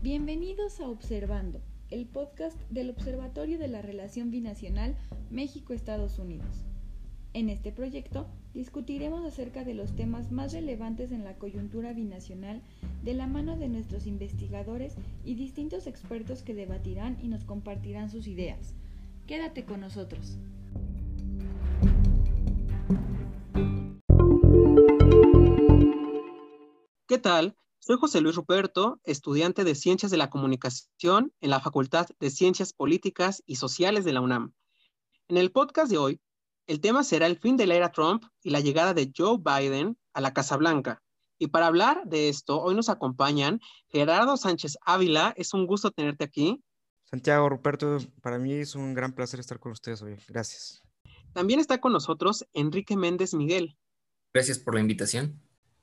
Bienvenidos a Observando, el podcast del Observatorio de la Relación Binacional México-Estados Unidos. En este proyecto discutiremos acerca de los temas más relevantes en la coyuntura binacional de la mano de nuestros investigadores y distintos expertos que debatirán y nos compartirán sus ideas. Quédate con nosotros. ¿Qué tal? Soy José Luis Ruperto, estudiante de Ciencias de la Comunicación en la Facultad de Ciencias Políticas y Sociales de la UNAM. En el podcast de hoy, el tema será el fin de la era Trump y la llegada de Joe Biden a la Casa Blanca. Y para hablar de esto, hoy nos acompañan Gerardo Sánchez Ávila. Es un gusto tenerte aquí. Santiago Ruperto, para mí es un gran placer estar con ustedes hoy. Gracias. También está con nosotros Enrique Méndez Miguel. Gracias por la invitación.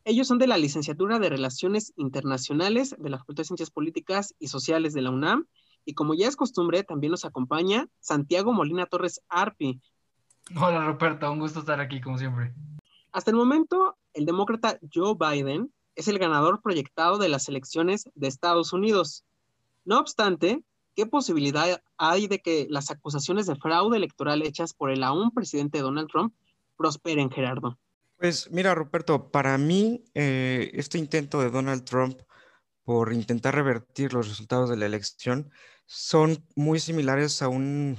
Ellos son de la licenciatura de Relaciones Internacionales de la Facultad de Ciencias Políticas y Sociales de la UNAM. Y como ya es costumbre, también nos acompaña Santiago Molina Torres Arpi. Hola Roberto, un gusto estar aquí como siempre. Hasta el momento, el demócrata Joe Biden es el ganador proyectado de las elecciones de Estados Unidos. No obstante, ¿qué posibilidad hay de que las acusaciones de fraude electoral hechas por el aún presidente Donald Trump prosperen, Gerardo? Pues mira, Ruperto, para mí eh, este intento de Donald Trump por intentar revertir los resultados de la elección son muy similares a un,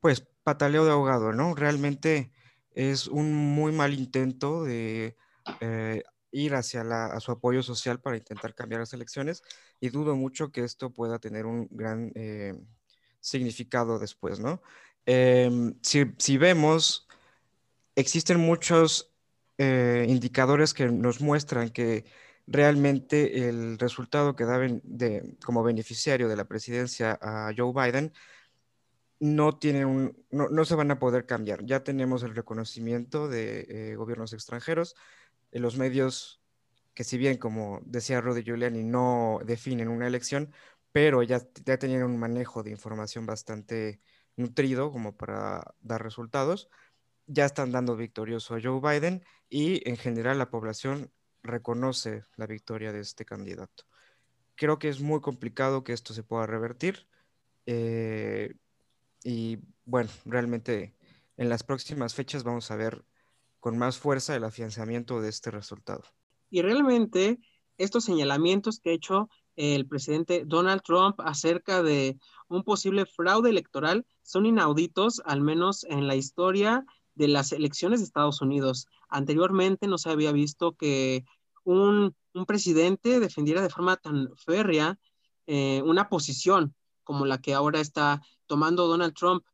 pues, pataleo de ahogado, ¿no? Realmente es un muy mal intento de eh, ir hacia a su apoyo social para intentar cambiar las elecciones y dudo mucho que esto pueda tener un gran eh, significado después, ¿no? Em, si, si vemos, existen muchos eh, indicadores que nos muestran que realmente el resultado que da de, como beneficiario de la presidencia a Joe Biden no, tienen no, se van a poder cambiar. Ya tenemos el reconocimiento de eh, gobiernos extranjeros, en los medios que si bien, como decía Rudy Giuliani, no definen una elección, pero ya, ya tenían un manejo de información bastante nutrido como para dar resultados ya están dando victorioso a Joe Biden y en general la población reconoce la victoria de este candidato. Creo que es muy complicado que esto se pueda revertir eh, y bueno, realmente en las próximas fechas vamos a ver con más fuerza el afianzamiento de este resultado. Y realmente estos señalamientos que ha hecho el presidente Donald Trump acerca de un posible fraude electoral son inauditos, al menos en la historia de las elecciones de Estados Unidos. Anteriormente no se había visto que un, presidente defendiera de forma tan férrea eh, una posición como la que ahora está tomando Donald Trump.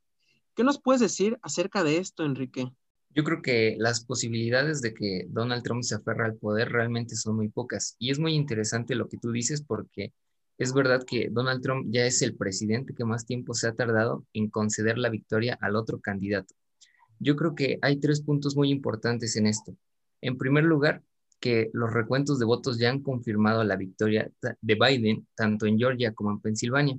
¿Qué nos puedes decir acerca de esto, Enrique? Yo creo que las posibilidades de que Donald Trump se aferra al poder realmente son muy pocas. Y es muy interesante lo que tú dices porque es verdad que Donald Trump ya es el presidente que más tiempo se ha tardado en conceder la victoria al otro candidato. Yo creo que hay tres puntos muy importantes en esto. En primer lugar, que los recuentos de votos ya han confirmado la victoria de Biden tanto en Georgia como en Pensilvania.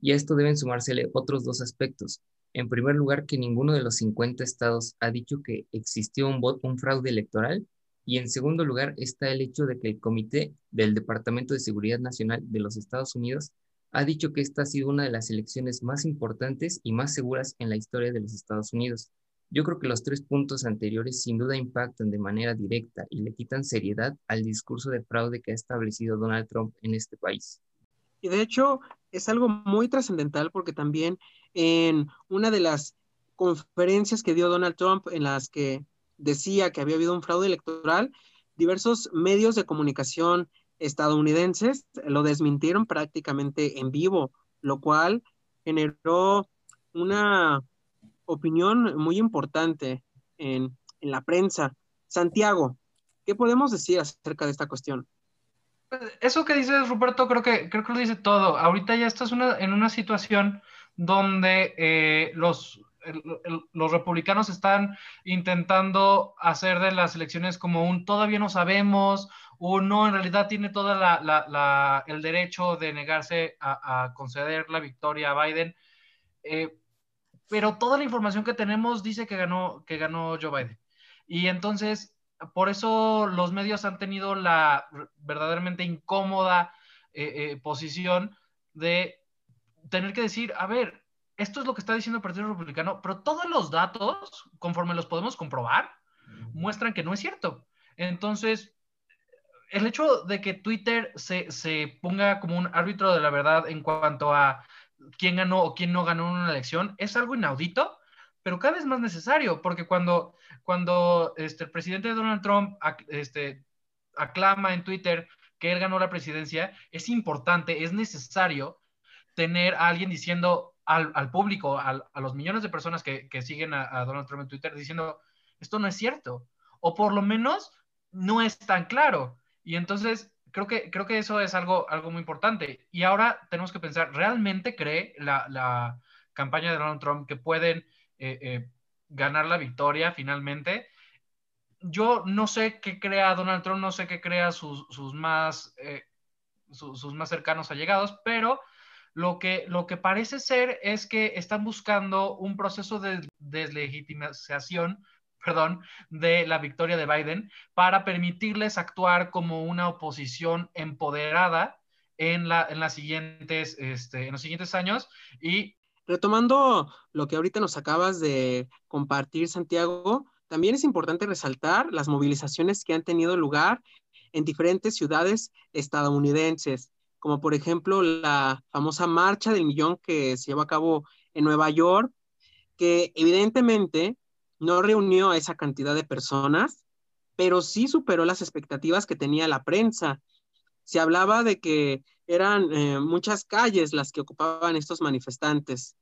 Y a esto deben sumársele otros dos aspectos. En primer lugar, que ninguno de los 50 estados ha dicho que existió un, un fraude electoral. Y en segundo lugar está el hecho de que el Comité del Departamento de Seguridad Nacional de los Estados Unidos ha dicho que esta ha sido una de las elecciones más importantes y más seguras en la historia de los Estados Unidos. Yo creo que los tres puntos anteriores sin duda impactan de manera directa y le quitan seriedad al discurso de fraude que ha establecido Donald Trump en este país. Y de hecho es algo muy trascendental porque también en una de las conferencias que dio Donald Trump en las que decía que había habido un fraude electoral, diversos medios de comunicación estadounidenses lo desmintieron prácticamente en vivo, lo cual generó una opinión muy importante en, la prensa. Santiago, ¿qué podemos decir acerca de esta cuestión? Pues, eso que dices, Ruperto, creo que, creo que lo dice todo. Ahorita ya estás una, en una situación donde eh, los, los republicanos están intentando hacer de las elecciones como un todavía no sabemos, o no, en realidad tiene todo el derecho de negarse a, conceder la victoria a Biden. Eh, pero toda la información que tenemos dice que ganó, que ganó Joe Biden. Y entonces, por eso los medios han tenido la verdaderamente incómoda eh, eh, posición de tener que decir, a ver, esto es lo que está diciendo el Partido Republicano, pero todos los datos, conforme los podemos comprobar, muestran que no es cierto. Entonces, el hecho de que Twitter se, se, ponga como un árbitro de la verdad en cuanto a quién ganó o quién no ganó una elección es algo inaudito, pero cada vez más necesario, porque cuando, cuando este, el presidente Donald Trump este, aclama en Twitter que él ganó la presidencia, es importante, es necesario tener a alguien diciendo al, al público, al, a los millones de personas que, que siguen a, a Donald Trump en Twitter, diciendo, esto no es cierto, o por lo menos no es tan claro. Y entonces creo que, creo que eso es algo, algo muy importante. Y ahora tenemos que pensar, ¿realmente cree la, la campaña de Donald Trump que pueden eh, eh, ganar la victoria finalmente? Yo no sé qué crea Donald Trump, no sé qué crea sus, sus más, eh, sus, más cercanos allegados, pero lo que, lo que parece ser es que están buscando un proceso de deslegitimación perdón, de la victoria de Biden para permitirles actuar como una oposición empoderada en, la, en, las siguientes, este, en los siguientes años. Y retomando lo que ahorita nos acabas de compartir, Santiago, también es importante resaltar las movilizaciones que han tenido lugar en diferentes ciudades estadounidenses, como por ejemplo la famosa marcha del millón que se llevó a cabo en Nueva York, que evidentemente no reunió a esa cantidad de personas, pero sí superó las expectativas que tenía la prensa. Se hablaba de que eran eh, muchas calles las que ocupaban estos manifestantes.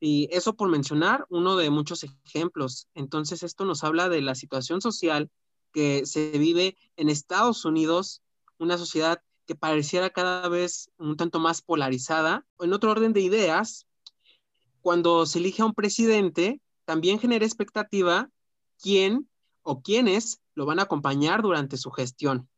Y eso por mencionar uno de muchos ejemplos. Entonces, esto nos habla de la situación social que se vive en Estados Unidos, una sociedad que pareciera cada vez un tanto más polarizada. En otro orden de ideas, cuando se elige a un presidente, también genera expectativa quién o quiénes lo van a acompañar durante su gestión.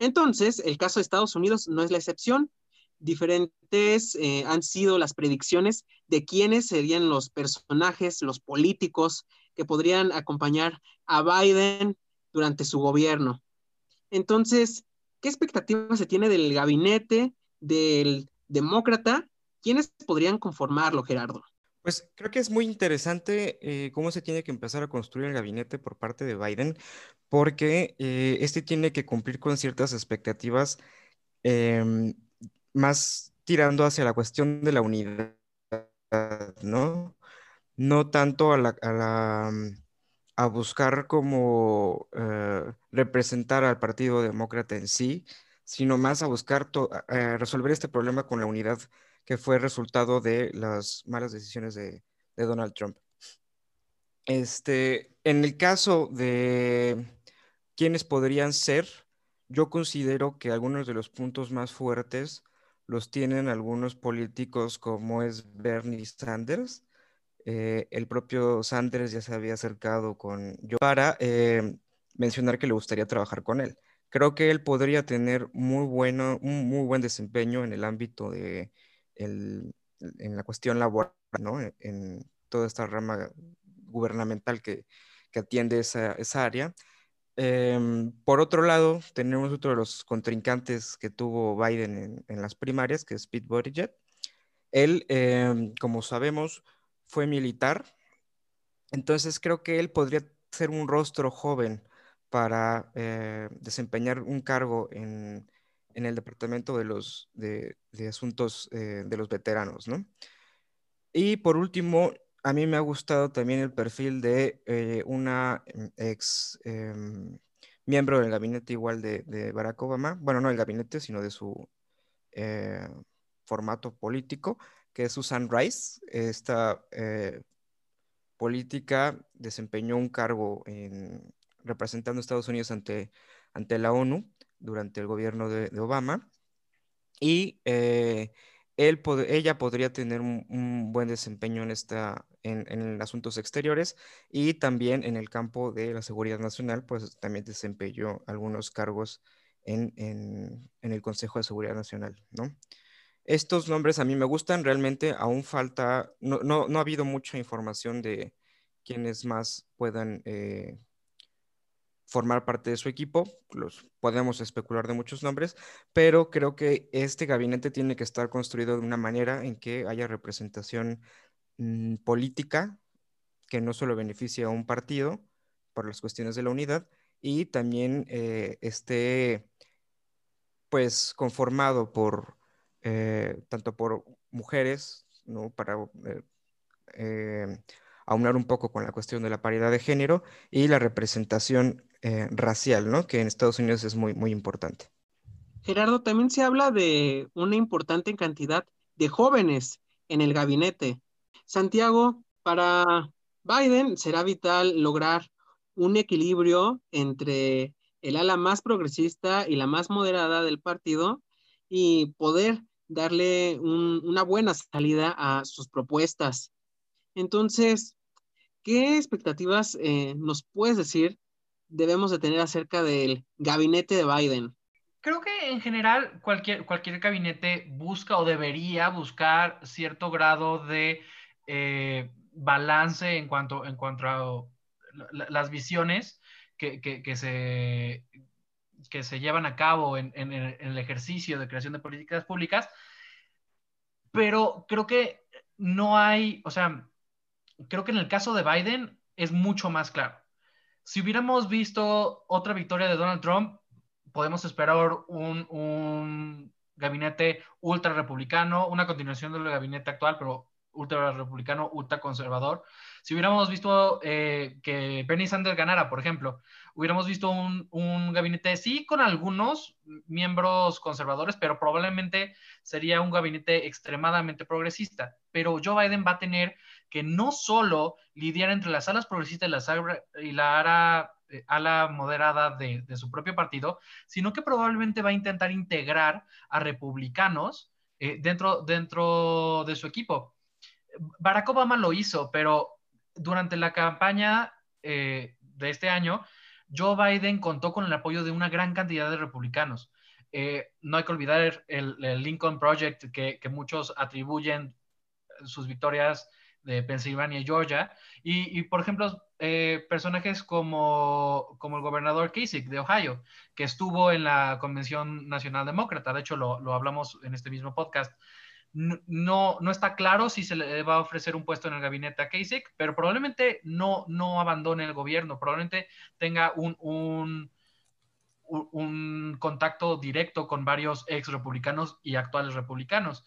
Entonces, el caso de Estados Unidos no es la excepción. Diferentes eh, han sido las predicciones de quiénes serían los personajes, los políticos que podrían acompañar a Biden durante su gobierno. Entonces, ¿qué expectativa se tiene del gabinete del demócrata? ¿Quiénes podrían conformarlo, Gerardo? Pues creo que es muy interesante eh, cómo se tiene que empezar a construir el gabinete por parte de Biden, porque eh, este tiene que cumplir con ciertas expectativas em, más tirando hacia la cuestión de la unidad, ¿no? No tanto a la, a, mm, a buscar como eh, representar al Partido Demócrata en sí, sino más a buscar resolver este problema con la unidad que fue resultado de las malas decisiones de, Donald Trump. Este, en el caso de quiénes podrían ser, yo considero que algunos de los puntos más fuertes los tienen algunos políticos como es Bernie Sanders. Eh, el propio Sanders ya se había acercado con yo para eh, mencionar que le gustaría trabajar con él. Creo que él podría tener muy bueno, un muy buen desempeño en el ámbito de en la cuestión laboral, ¿no? En, toda esta rama gubernamental que, atiende esa, área. Em, por otro lado, tenemos otro de los contrincantes que tuvo Biden en, las primarias, que es Pete Buttigieg. Él, em, como sabemos, fue militar, entonces creo que él podría ser un rostro joven para eh, desempeñar un cargo en, en el Departamento de, los, de, Asuntos eh, de los Veteranos, ¿no? Y por último, a mí me ha gustado también el perfil de eh, una ex em, miembro del gabinete igual de, Barack Obama, bueno, no del gabinete, sino de su eh, formato político, que es Susan Rice. Esta política desempeñó un cargo en, representando a Estados Unidos ante, ante la ONU durante el gobierno de, Obama y eh, él ella podría tener un, buen desempeño en, esta, en, asuntos exteriores y también en el campo de la seguridad nacional, pues también desempeñó algunos cargos en, el Consejo de Seguridad Nacional, ¿no? Estos nombres a mí me gustan, realmente aún falta, no, no, no ha habido mucha información de quienes más puedan eh, formar parte de su equipo. Los podemos especular de muchos nombres, pero creo que este gabinete tiene que estar construido de una manera en que haya representación mm, política que no solo beneficie a un partido por las cuestiones de la unidad y también eh, esté pues conformado por eh, tanto por mujeres, ¿no? Para eh, aunar un poco con la cuestión de la paridad de género y la representación eh, racial, ¿no? Que en Estados Unidos es muy, muy importante. Gerardo, también se habla de una importante cantidad de jóvenes en el gabinete. Santiago, para Biden será vital lograr un equilibrio entre el ala más progresista y la más moderada del partido y poder darle una buena salida a sus propuestas. Entonces, ¿qué expectativas eh, nos puedes decir debemos de tener acerca del gabinete de Biden? Creo que en general cualquier, cualquier gabinete busca o debería buscar cierto grado de eh, balance en cuanto, en cuanto a las visiones que, que, se, que se llevan a cabo en, en, el ejercicio de creación de políticas públicas, pero creo que no hay, o sea, creo que en el caso de Biden es mucho más claro. Si hubiéramos visto otra victoria de Donald Trump, podemos esperar un, gabinete ultra republicano, una continuación del gabinete actual, pero ultra republicano, ultra conservador. Si hubiéramos visto eh, que Bernie Sanders ganara, por ejemplo, hubiéramos visto un, un, gabinete, sí, con algunos miembros conservadores, pero probablemente sería un gabinete extremadamente progresista. Pero Joe Biden va a tener que no solo lidiar entre las alas progresistas y la, y la ala, eh, moderada de, de, su propio partido, sino que probablemente va a intentar integrar a republicanos eh, dentro, dentro de su equipo. Barack Obama lo hizo, pero durante la campaña eh, de este año, Joe Biden contó con el apoyo de una gran cantidad de republicanos. Eh, no hay que olvidar el, Lincoln Project que, muchos atribuyen sus victorias de Pensilvania y Georgia. Y, por ejemplo, eh, personajes como, como, el gobernador Kasich de Ohio, que estuvo en la Convención Nacional Demócrata. De hecho, lo, lo hablamos en este mismo podcast no, no está claro si se le va a ofrecer un puesto en el gabinete a Kasich, pero probablemente no, no abandone el gobierno, probablemente tenga un, un, un contacto directo con varios ex republicanos y actuales republicanos.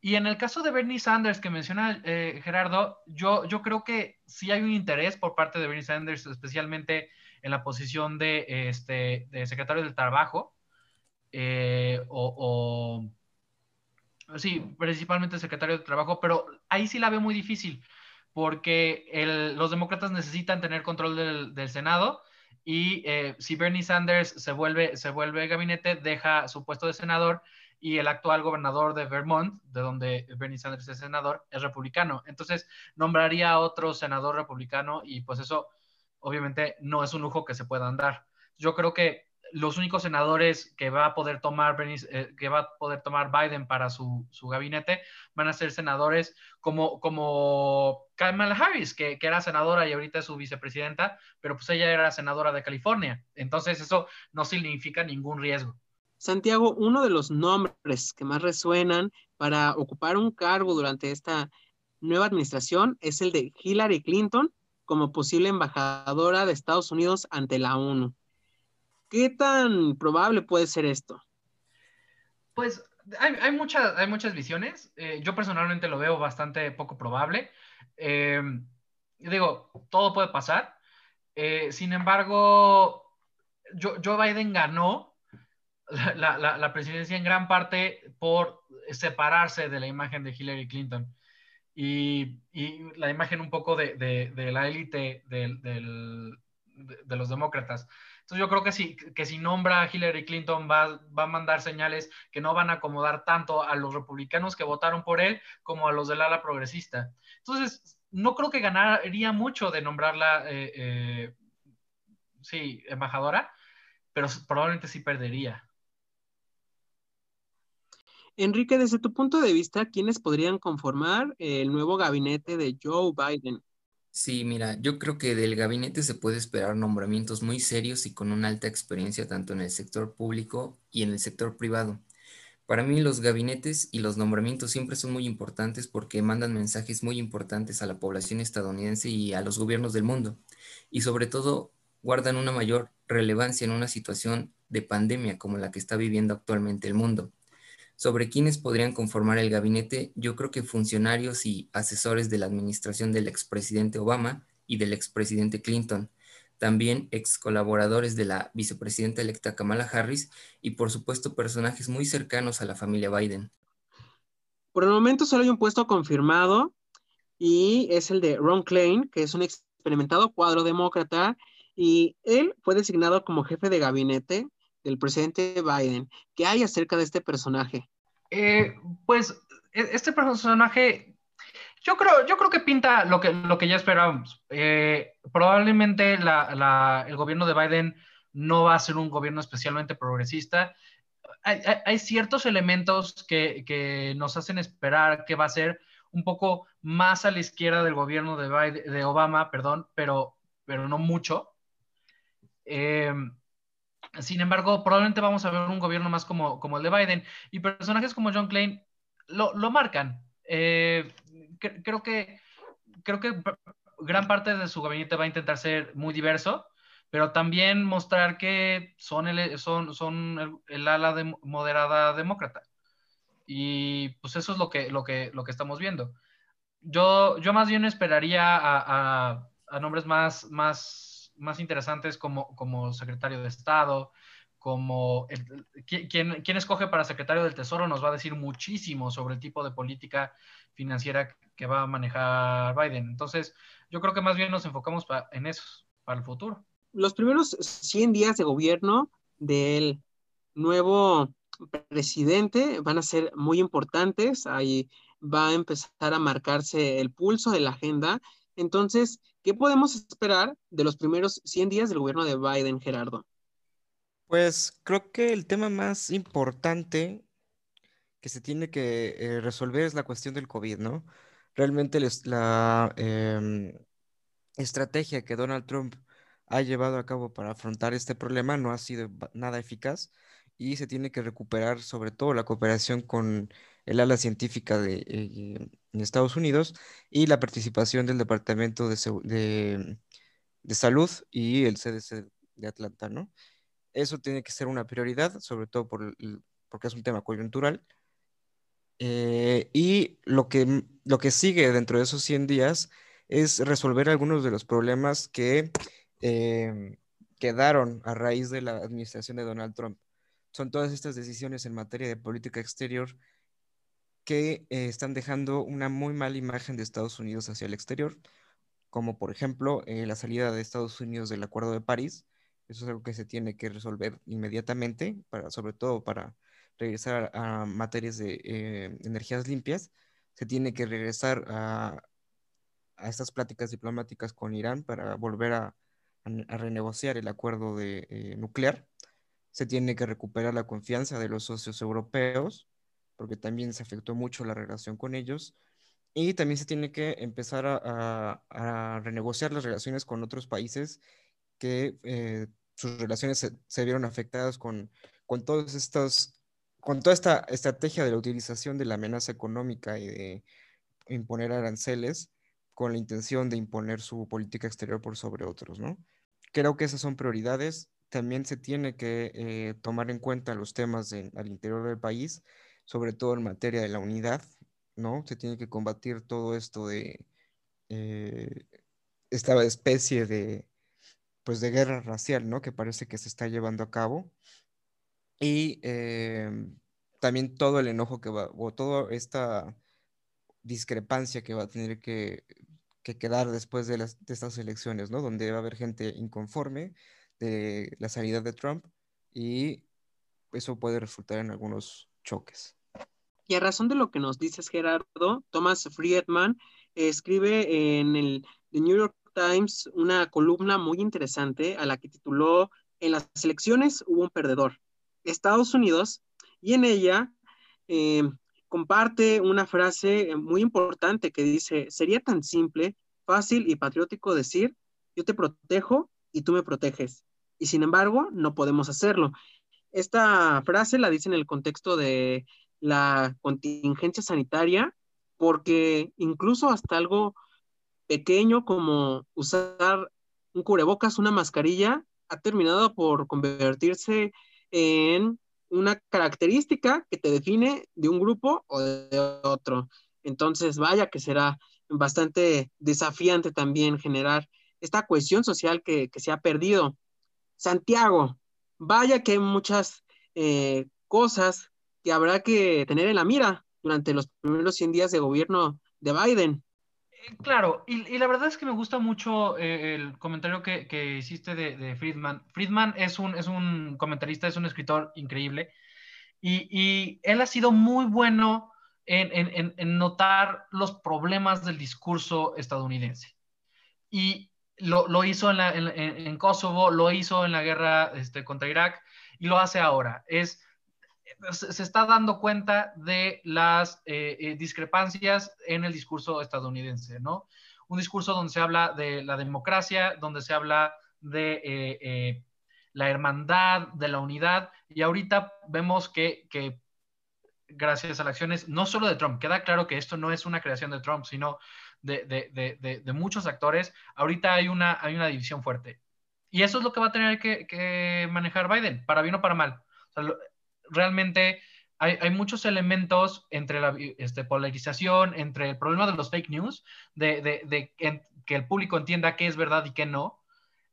Y en el caso de Bernie Sanders que menciona eh, Gerardo, yo, yo creo que sí hay un interés por parte de Bernie Sanders, especialmente en la posición de, este, de secretario del Trabajo eh, Sí, principalmente el secretario de Trabajo, pero ahí sí la veo muy difícil, porque los demócratas necesitan tener control del, Senado y eh, si Bernie Sanders se vuelve, se vuelve gabinete, deja su puesto de senador y el actual gobernador de Vermont, de donde Bernie Sanders es senador, es republicano. Entonces, nombraría a otro senador republicano y pues eso obviamente no es un lujo que se puedan dar. Yo creo que los únicos senadores que va a poder tomar eh, que va a poder tomar Biden para su, gabinete van a ser senadores como, como Kamala Harris, que, era senadora y ahorita es su vicepresidenta, pero pues ella era senadora de California. Entonces eso no significa ningún riesgo. Santiago, uno de los nombres que más resuenan para ocupar un cargo durante esta nueva administración es el de Hillary Clinton como posible embajadora de Estados Unidos ante la ONU. ¿Qué tan probable puede ser esto? Pues hay, muchas, hay muchas visiones. Eh, yo personalmente lo veo bastante poco probable. Eh, digo, todo puede pasar. Eh, sin embargo, Joe, Biden ganó la, presidencia en gran parte por separarse de la imagen de Hillary Clinton y, la imagen un poco de, la élite de los demócratas. Entonces yo creo que si, que si nombra a Hillary Clinton va, va, a mandar señales que no van a acomodar tanto a los republicanos que votaron por él como a los del ala progresista. Entonces, no creo que ganaría mucho de nombrarla, eh, eh, sí, embajadora, pero probablemente sí perdería. Enrique, desde tu punto de vista, ¿quiénes podrían conformar el nuevo gabinete de Joe Biden? Sí, mira, yo creo que del gabinete se puede esperar nombramientos muy serios y con una alta experiencia tanto en el sector público y en el sector privado. Para mí los gabinetes y los nombramientos siempre son muy importantes porque mandan mensajes muy importantes a la población estadounidense y a los gobiernos del mundo. Y sobre todo guardan una mayor relevancia en una situación de pandemia como la que está viviendo actualmente el mundo. Sobre quiénes podrían conformar el gabinete, yo creo que funcionarios y asesores de la administración del expresidente Obama y del expresidente Clinton, también ex colaboradores de la vicepresidenta electa Kamala Harris y por supuesto personajes muy cercanos a la familia Biden. Por el momento solo hay un puesto confirmado y es el de Ron Klein, que es un experimentado cuadro demócrata y él fue designado como jefe de gabinete del presidente Biden. ¿Qué hay acerca de este personaje? Eh, pues e, este personaje yo creo, yo creo que pinta lo que, lo que ya esperábamos. Eh, probablemente el gobierno de Biden no va a ser un gobierno especialmente progresista. Hay, ciertos elementos que, nos hacen esperar que va a ser un poco más a la izquierda del gobierno de, de Obama, perdón, pero, pero no mucho. Eh, sin embargo, probablemente vamos a ver un gobierno más como, como el de Biden y personajes como John Klein lo, lo marcan. Eh, creo que creo que gran parte de su gabinete va a intentar ser muy diverso, pero también mostrar que son el, son, son el, ala de, moderada demócrata. Y pues eso es lo que, lo que, lo que estamos viendo. Yo, yo más bien esperaría a, a, nombres más, más, más interesantes como, como secretario de Estado, como el, quien, quien, escoge para secretario del Tesoro nos va a decir muchísimo sobre el tipo de política financiera que va a manejar Biden. Entonces, yo creo que más bien nos enfocamos en eso, para el futuro. Los primeros 100 días de gobierno del nuevo presidente van a ser muy importantes. Ahí va a empezar a marcarse el pulso de la agenda. Entonces, ¿qué podemos esperar de los primeros 100 días del gobierno de Biden, Gerardo? Pues creo que el tema más importante que se tiene que eh, resolver es la cuestión del COVID, ¿no? Realmente la em, estrategia que Donald Trump ha llevado a cabo para afrontar este problema no ha sido nada eficaz y se tiene que recuperar sobre todo la cooperación con el ala científica de, eh, Estados Unidos y la participación del Departamento de, de Salud y el CDC de Atlanta, ¿no? Eso tiene que ser una prioridad, sobre todo por porque es un tema coyuntural. Eh, y lo que, lo que sigue dentro de esos 100 días es resolver algunos de los problemas que em, quedaron a raíz de la administración de Donald Trump. Son todas estas decisiones en materia de política exterior que eh, están dejando una muy mala imagen de Estados Unidos hacia el exterior, como por ejemplo eh, la salida de Estados Unidos del Acuerdo de París, eso es algo que se tiene que resolver inmediatamente, para, sobre todo para regresar a, materias de eh, energías limpias. Se tiene que regresar a, a, estas pláticas diplomáticas con Irán para volver a, renegociar el acuerdo de, nuclear. Se tiene que recuperar la confianza de los socios europeos, porque también se afectó mucho la relación con ellos. Y también se tiene que empezar a, renegociar las relaciones con otros países que eh, sus relaciones se, vieron afectadas con, con todos estos, con toda esta estrategia de la utilización de la amenaza económica y de imponer aranceles con la intención de imponer su política exterior por sobre otros, ¿no? Creo que esas son prioridades. También se tiene que eh, tomar en cuenta los temas al interior del país, sobre todo en materia de la unidad, ¿no? Se tiene que combatir todo esto de eh, esta especie de pues de guerra racial, ¿no? Que parece que se está llevando a cabo. Y em, también todo el enojo que va, o toda esta discrepancia que va a tener que, quedar después de, las, de estas elecciones, ¿no? Donde va a haber gente inconforme de la salida de Trump y eso puede resultar en algunos choques. Y a razón de lo que nos dices, Gerardo, Thomas Friedman escribe en el The New York Times una columna muy interesante a la que tituló En las elecciones hubo un perdedor, Estados Unidos, y en ella eh, comparte una frase muy importante que dice, sería tan simple fácil y patriótico decir, yo te protejo y tú me proteges. Y sin embargo, no podemos hacerlo. Esta frase la dice en el contexto de la contingencia sanitaria, porque incluso hasta algo pequeño como usar un cubrebocas, una mascarilla, ha terminado por convertirse en una característica que te define de un grupo o de otro. Entonces, vaya que será bastante desafiante también generar esta cohesión social que, se ha perdido. Santiago, vaya que hay muchas eh, cosas que habrá que tener en la mira durante los primeros 100 días de gobierno de Biden. Eh, claro, y, la verdad es que me gusta mucho eh, el comentario que, hiciste de, Friedman. Friedman es un, es un comentarista, es un escritor increíble, y, y él ha sido muy bueno en, notar los problemas del discurso estadounidense. Y lo, hizo en, Kosovo, lo hizo en la guerra este, contra Irak y lo hace ahora. Es, se está dando cuenta de las eh, eh, discrepancias en el discurso estadounidense, ¿no? Un discurso donde se habla de la democracia, donde se habla de eh, la hermandad, de la unidad, y ahorita vemos que, que gracias a las acciones, no solo de Trump, queda claro que esto no es una creación de Trump, sino de, muchos actores, ahorita hay una, hay una división fuerte. Y eso es lo que va a tener que, manejar Biden, para bien o para mal. realmente hay, muchos elementos entre la este, polarización, entre el problema de los fake news, de, que el público entienda qué es verdad y qué no.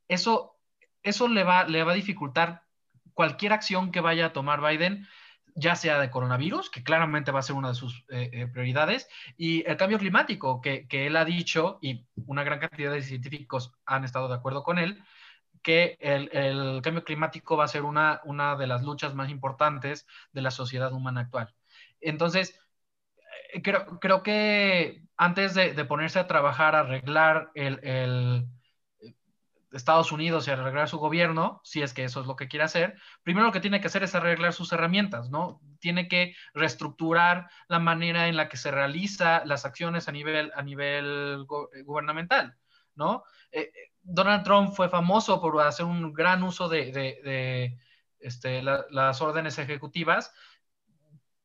Eso, eso le, va, le va a dificultar cualquier acción que vaya a tomar Biden ya sea de coronavirus, que claramente va a ser una de sus eh, eh, prioridades, y el cambio climático, que, él ha dicho, y una gran cantidad de científicos han estado de acuerdo con él, que el, cambio climático va a ser una, una de las luchas más importantes de la sociedad humana actual. Entonces, eh, creo, creo que antes de, ponerse a trabajar, a arreglar el Estados Unidos y arreglar su gobierno, si es que eso es lo que quiere hacer, primero lo que tiene que hacer es arreglar sus herramientas, ¿no? Tiene que reestructurar la manera en la que se realiza las acciones a nivel, a nivel eh, gubernamental, ¿no? Eh, eh, Donald Trump fue famoso por hacer un gran uso de, este, las órdenes ejecutivas,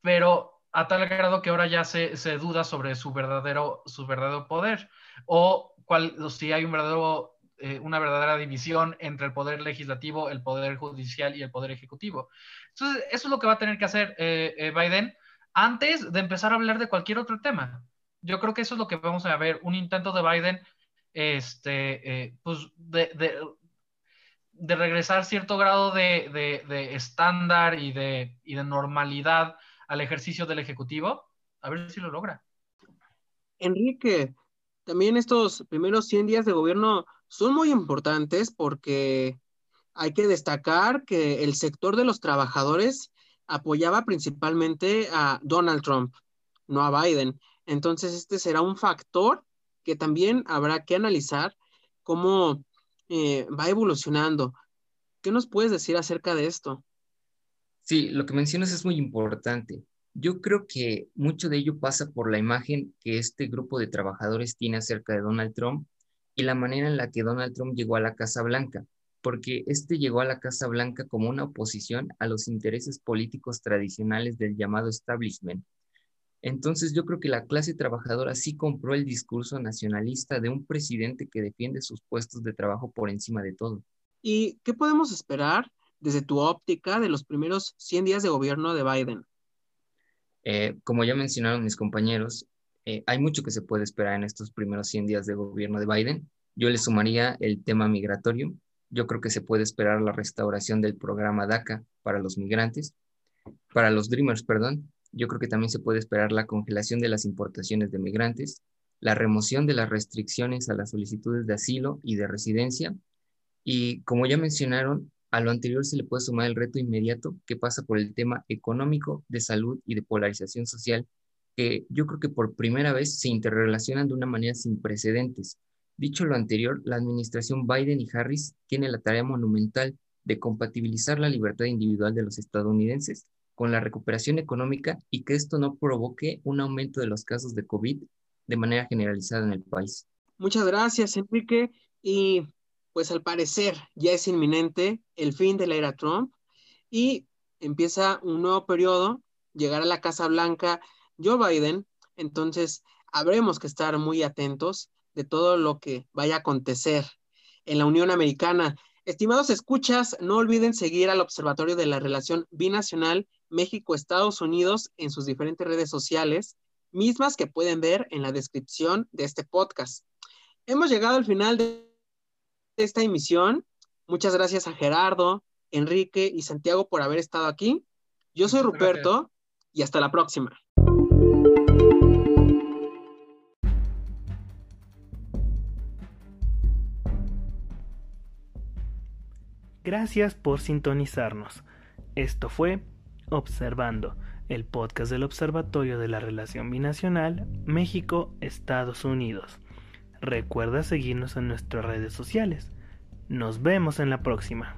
pero a tal grado que ahora ya se, se duda sobre su verdadero, su verdadero poder o, cuál, o si hay un verdadero eh, una verdadera división entre el poder legislativo, el poder judicial y el poder ejecutivo. Entonces, eso es lo que va a tener que hacer eh, eh, Biden antes de empezar a hablar de cualquier otro tema. Yo creo que eso es lo que vamos a ver, un intento de Biden, este, pues, de, de, regresar cierto grado de, de estándar y de, y de normalidad al ejercicio del Ejecutivo, a ver si lo logra. Enrique, también estos primeros 100 días de gobierno son muy importantes porque hay que destacar que el sector de los trabajadores apoyaba principalmente a Donald Trump, no a Biden. Entonces, este será un factor que también habrá que analizar cómo eh, va evolucionando. ¿Qué nos puedes decir acerca de esto? Sí, lo que mencionas es muy importante. Yo creo que mucho de ello pasa por la imagen que este grupo de trabajadores tiene acerca de Donald Trump y la manera en la que Donald Trump llegó a la Casa Blanca, porque este llegó a la Casa Blanca como una oposición a los intereses políticos tradicionales del llamado establishment. Entonces yo creo que la clase trabajadora sí compró el discurso nacionalista de un presidente que defiende sus puestos de trabajo por encima de todo. ¿Y qué podemos esperar desde tu óptica de los primeros 100 días de gobierno de Biden? Eh, como ya mencionaron mis compañeros, eh, hay mucho que se puede esperar en estos primeros 100 días de gobierno de Biden. Yo le sumaría el tema migratorio. Yo creo que se puede esperar la restauración del programa DACA para los migrantes, para los Dreamers, perdón. Yo creo que también se puede esperar la congelación de las importaciones de migrantes, la remoción de las restricciones a las solicitudes de asilo y de residencia. Y como ya mencionaron, a lo anterior se le puede sumar el reto inmediato que pasa por el tema económico, de salud y de polarización social que yo creo que por primera vez se interrelacionan de una manera sin precedentes. Dicho lo anterior, la administración Biden y Harris tiene la tarea monumental de compatibilizar la libertad individual de los estadounidenses con la recuperación económica y que esto no provoque un aumento de los casos de COVID de manera generalizada en el país. Muchas gracias, Enrique. Y pues al parecer ya es inminente el fin de la era Trump y empieza un nuevo periodo, llegar a la Casa Blanca Joe Biden. Entonces, habremos que estar muy atentos de todo lo que vaya a acontecer en la Unión Americana. Estimados escuchas, no olviden seguir al Observatorio de la Relación Binacional México-Estados Unidos en sus diferentes redes sociales, mismas que pueden ver en la descripción de este podcast. Hemos llegado al final de esta emisión. Muchas gracias a Gerardo, Enrique y Santiago por haber estado aquí. Yo soy Ruperto y hasta la próxima. Gracias por sintonizarnos. Esto fue Observando, el podcast del Observatorio de la Relación Binacional México-Estados Unidos. Recuerda seguirnos en nuestras redes sociales. Nos vemos en la próxima.